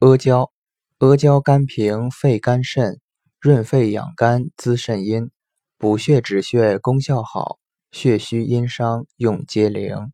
阿胶，阿胶甘平肺肝肾，润肺养肝滋肾阴，补血止血功效好，血虚阴伤用皆灵。